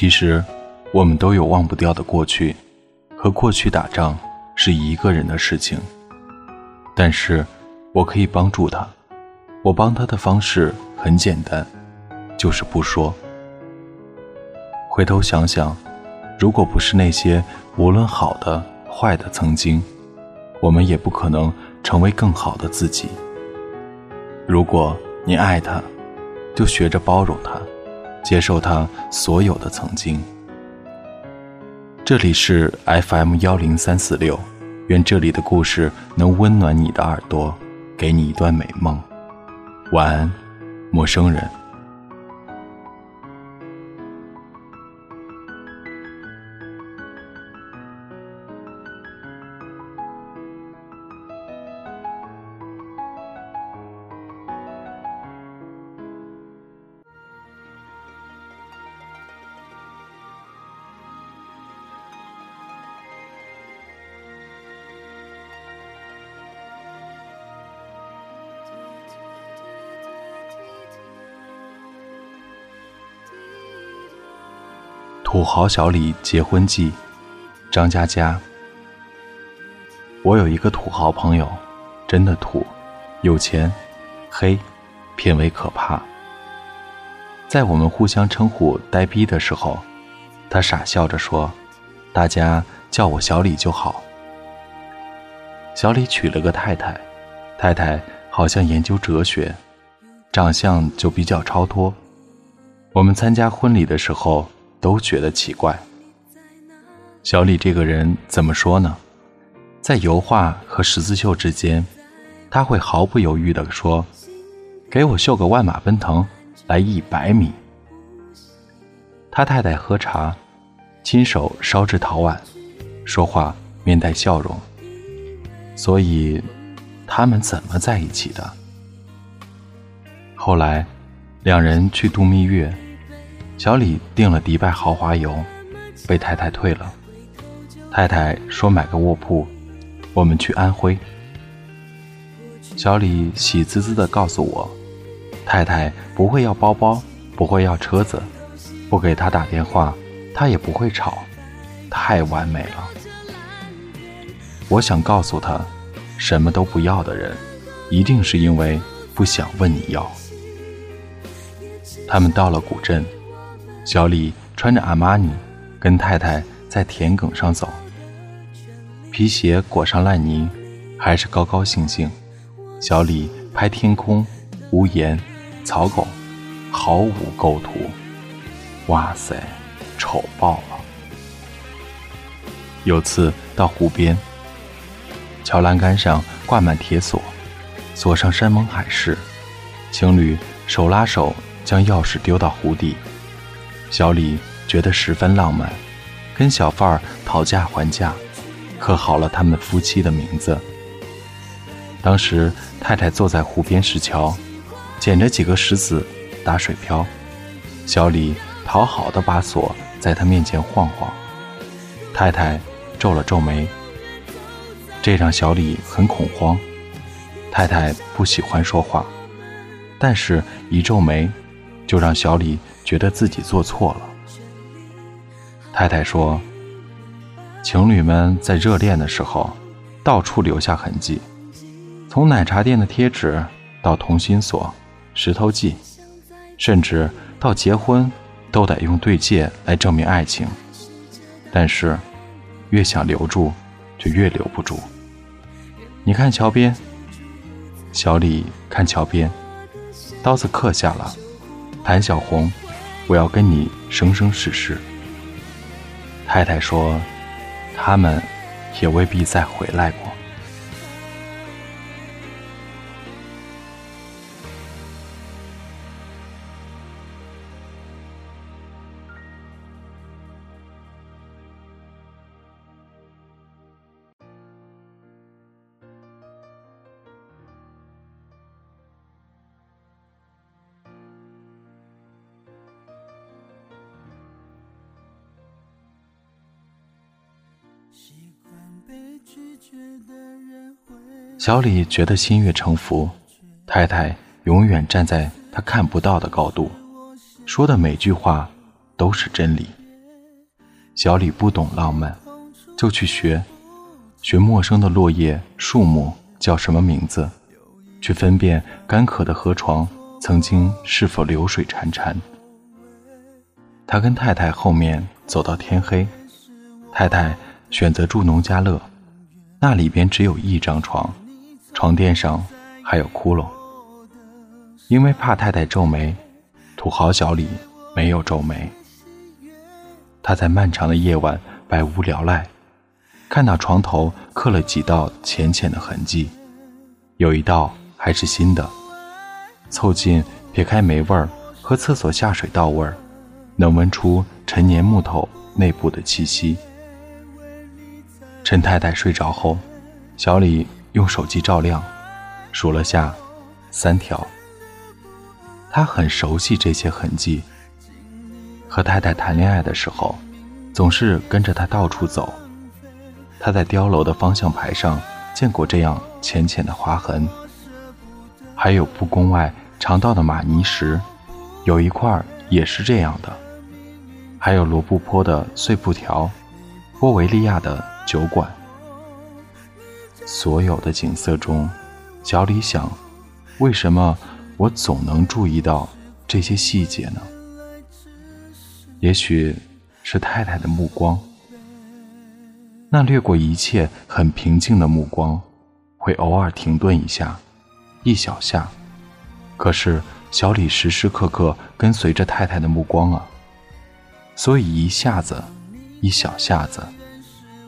其实，我们都有忘不掉的过去，和过去打仗是一个人的事情。但是，我可以帮助他。我帮他的方式很简单，就是不说。回头想想，如果不是那些无论好的坏的曾经，我们也不可能成为更好的自己。如果你爱他，就学着包容他，接受他所有的曾经。这里是 FM 幺零三四六，愿这里的故事能温暖你的耳朵，给你一段美梦。晚安，陌生人。土豪小李结婚记，张嘉佳。我有一个土豪朋友，真的土，有钱，黑，品味可怕。在我们互相称呼呆逼的时候，他傻笑着说：“大家叫我小李就好。”小李娶了个太太，太太好像研究哲学，长相就比较超脱。我们参加婚礼的时候。都觉得奇怪。小李这个人怎么说呢？在油画和十字绣之间，他会毫不犹豫地说：“给我绣个万马奔腾，来一百米。”他太太喝茶，亲手烧制陶碗，说话面带笑容。所以，他们怎么在一起的？后来，两人去度蜜月。小李订了迪拜豪华游，被太太退了。太太说买个卧铺，我们去安徽。小李喜滋滋地告诉我，太太不会要包包，不会要车子，不给他打电话，他也不会吵，太完美了。我想告诉他，什么都不要的人，一定是因为不想问你要。他们到了古镇。小李穿着阿玛尼，跟太太在田埂上走，皮鞋裹上烂泥，还是高高兴兴。小李拍天空、屋檐、草狗，毫无构图。哇塞，丑爆了！有次到湖边，桥栏杆上挂满铁锁，锁上山盟海誓，情侣手拉手将钥匙丢到湖底。小李觉得十分浪漫，跟小贩儿讨价还价，刻好了他们夫妻的名字。当时太太坐在湖边石桥，捡着几个石子打水漂，小李讨好的把锁在他面前晃晃，太太皱了皱眉，这让小李很恐慌。太太不喜欢说话，但是一皱眉，就让小李。觉得自己做错了。太太说：“情侣们在热恋的时候，到处留下痕迹，从奶茶店的贴纸到同心锁、石头记，甚至到结婚，都得用对戒来证明爱情。但是，越想留住，就越留不住。你看桥边，小李看桥边，刀子刻下了，谭小红。”我要跟你生生世世。太太说，他们也未必再回来过。小李觉得心悦诚服，太太永远站在他看不到的高度，说的每句话都是真理。小李不懂浪漫，就去学，学陌生的落叶、树木叫什么名字，去分辨干渴的河床曾经是否流水潺潺。他跟太太后面走到天黑，太太选择住农家乐，那里边只有一张床，床垫上还有窟窿。因为怕太太皱眉，土豪小李没有皱眉。他在漫长的夜晚百无聊赖，看到床头刻了几道浅浅的痕迹，有一道还是新的。凑近撇开霉味儿和厕所下水道味儿。能闻出陈年木头内部的气息。陈太太睡着后，小李用手机照亮，数了下，三条。他很熟悉这些痕迹。和太太谈恋爱的时候，总是跟着她到处走。他在碉楼的方向牌上见过这样浅浅的划痕，还有布宫外常到的玛尼石，有一块也是这样的。还有罗布泊的碎布条，波维利亚的酒馆。所有的景色中，小李想：为什么我总能注意到这些细节呢？也许是太太的目光，那掠过一切很平静的目光，会偶尔停顿一下，一小下。可是小李时时刻刻跟随着太太的目光啊。所以一下子，一小下子，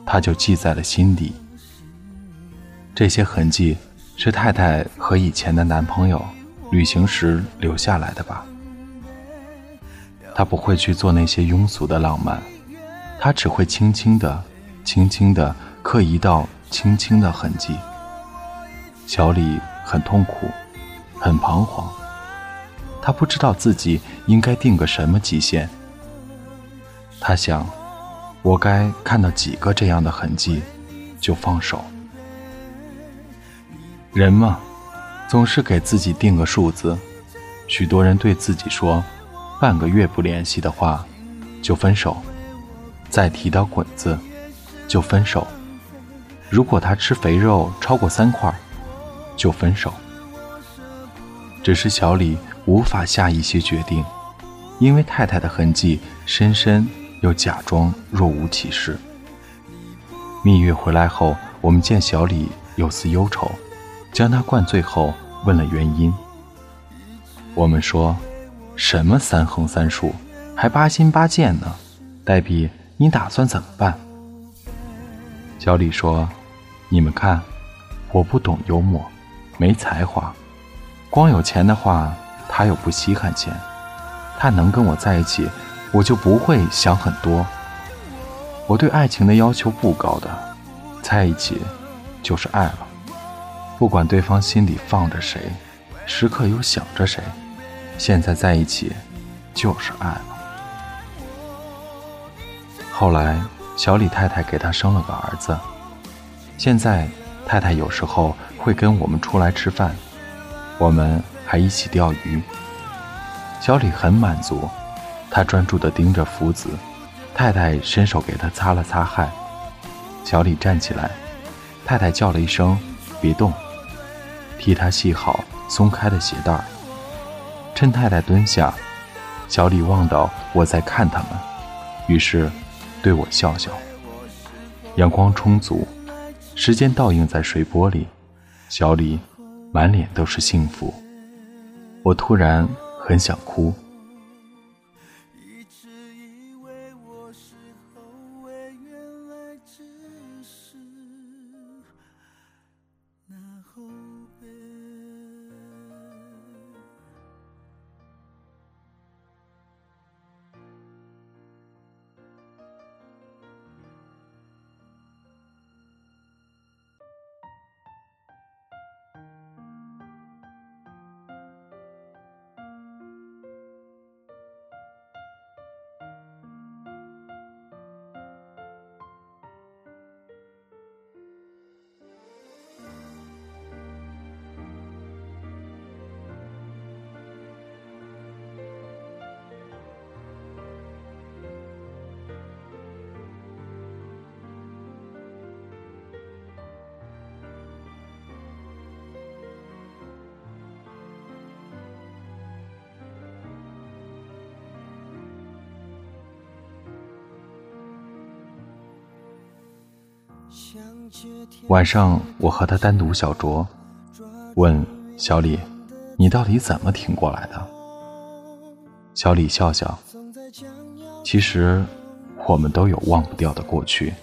他就记在了心底。这些痕迹是太太和以前的男朋友旅行时留下来的吧？他不会去做那些庸俗的浪漫，他只会轻轻的、轻轻的刻一道轻轻的痕迹。小李很痛苦，很彷徨，他不知道自己应该定个什么极限。他想，我该看到几个这样的痕迹，就放手。人嘛，总是给自己定个数字。许多人对自己说，半个月不联系的话，就分手；再提到滚子，就分手。如果他吃肥肉超过三块，就分手。只是小李无法下一些决定，因为太太的痕迹深深。又假装若无其事。蜜月回来后，我们见小李有丝忧愁，将他灌醉后问了原因。我们说：“什么三横三竖，还八心八箭呢？黛比，你打算怎么办？”小李说：“你们看，我不懂幽默，没才华，光有钱的话，他又不稀罕钱，他能跟我在一起。”我就不会想很多。我对爱情的要求不高的，在一起就是爱了，不管对方心里放着谁，时刻有想着谁，现在在一起就是爱了。后来小李太太给他生了个儿子，现在太太有时候会跟我们出来吃饭，我们还一起钓鱼。小李很满足。他专注地盯着福子，太太伸手给他擦了擦汗。小李站起来，太太叫了一声：“别动。”替他系好松开的鞋带。趁太太蹲下，小李望到我在看他们，于是对我笑笑。阳光充足，时间倒映在水波里，小李满脸都是幸福。我突然很想哭。晚上我和他单独小酌，问小李：“你到底怎么挺过来的？”小李笑笑：“其实我们都有忘不掉的过去，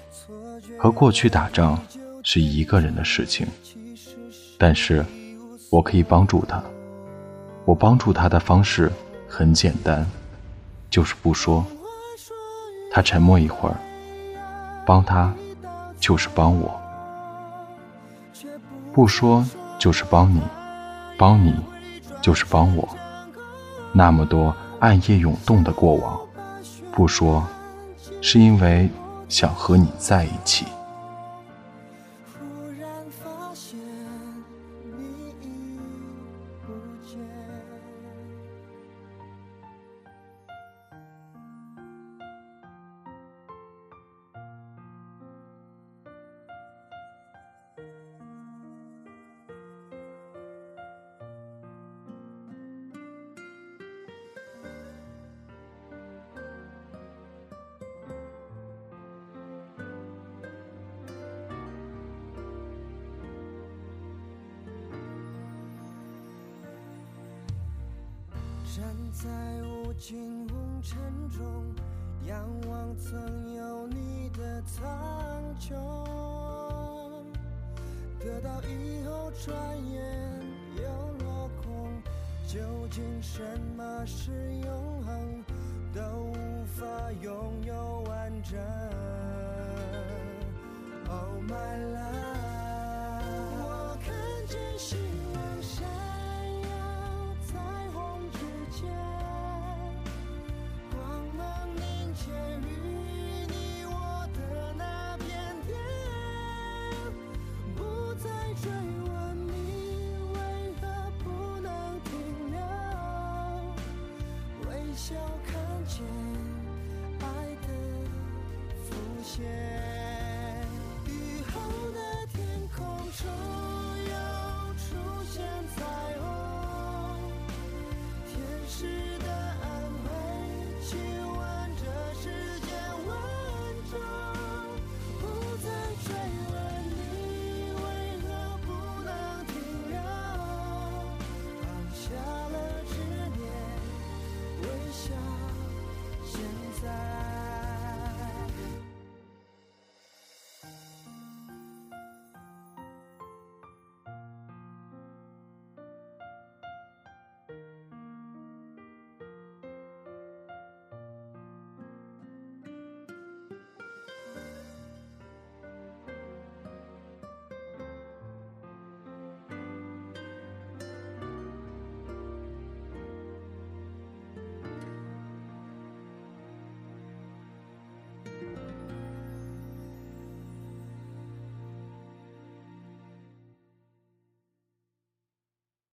和过去打仗是一个人的事情，但是我可以帮助他。我帮助他的方式很简单，就是不说。”他沉默一会儿，帮他就是帮我，不说就是帮你，帮你就是帮我。那么多暗夜涌动的过往，不说是因为想和你在一起。站在无尽红尘中仰望曾有你的苍穹得到以后转眼又落空究竟什么是永恒都无法拥有完整 oh my love 我看见希望闪 change.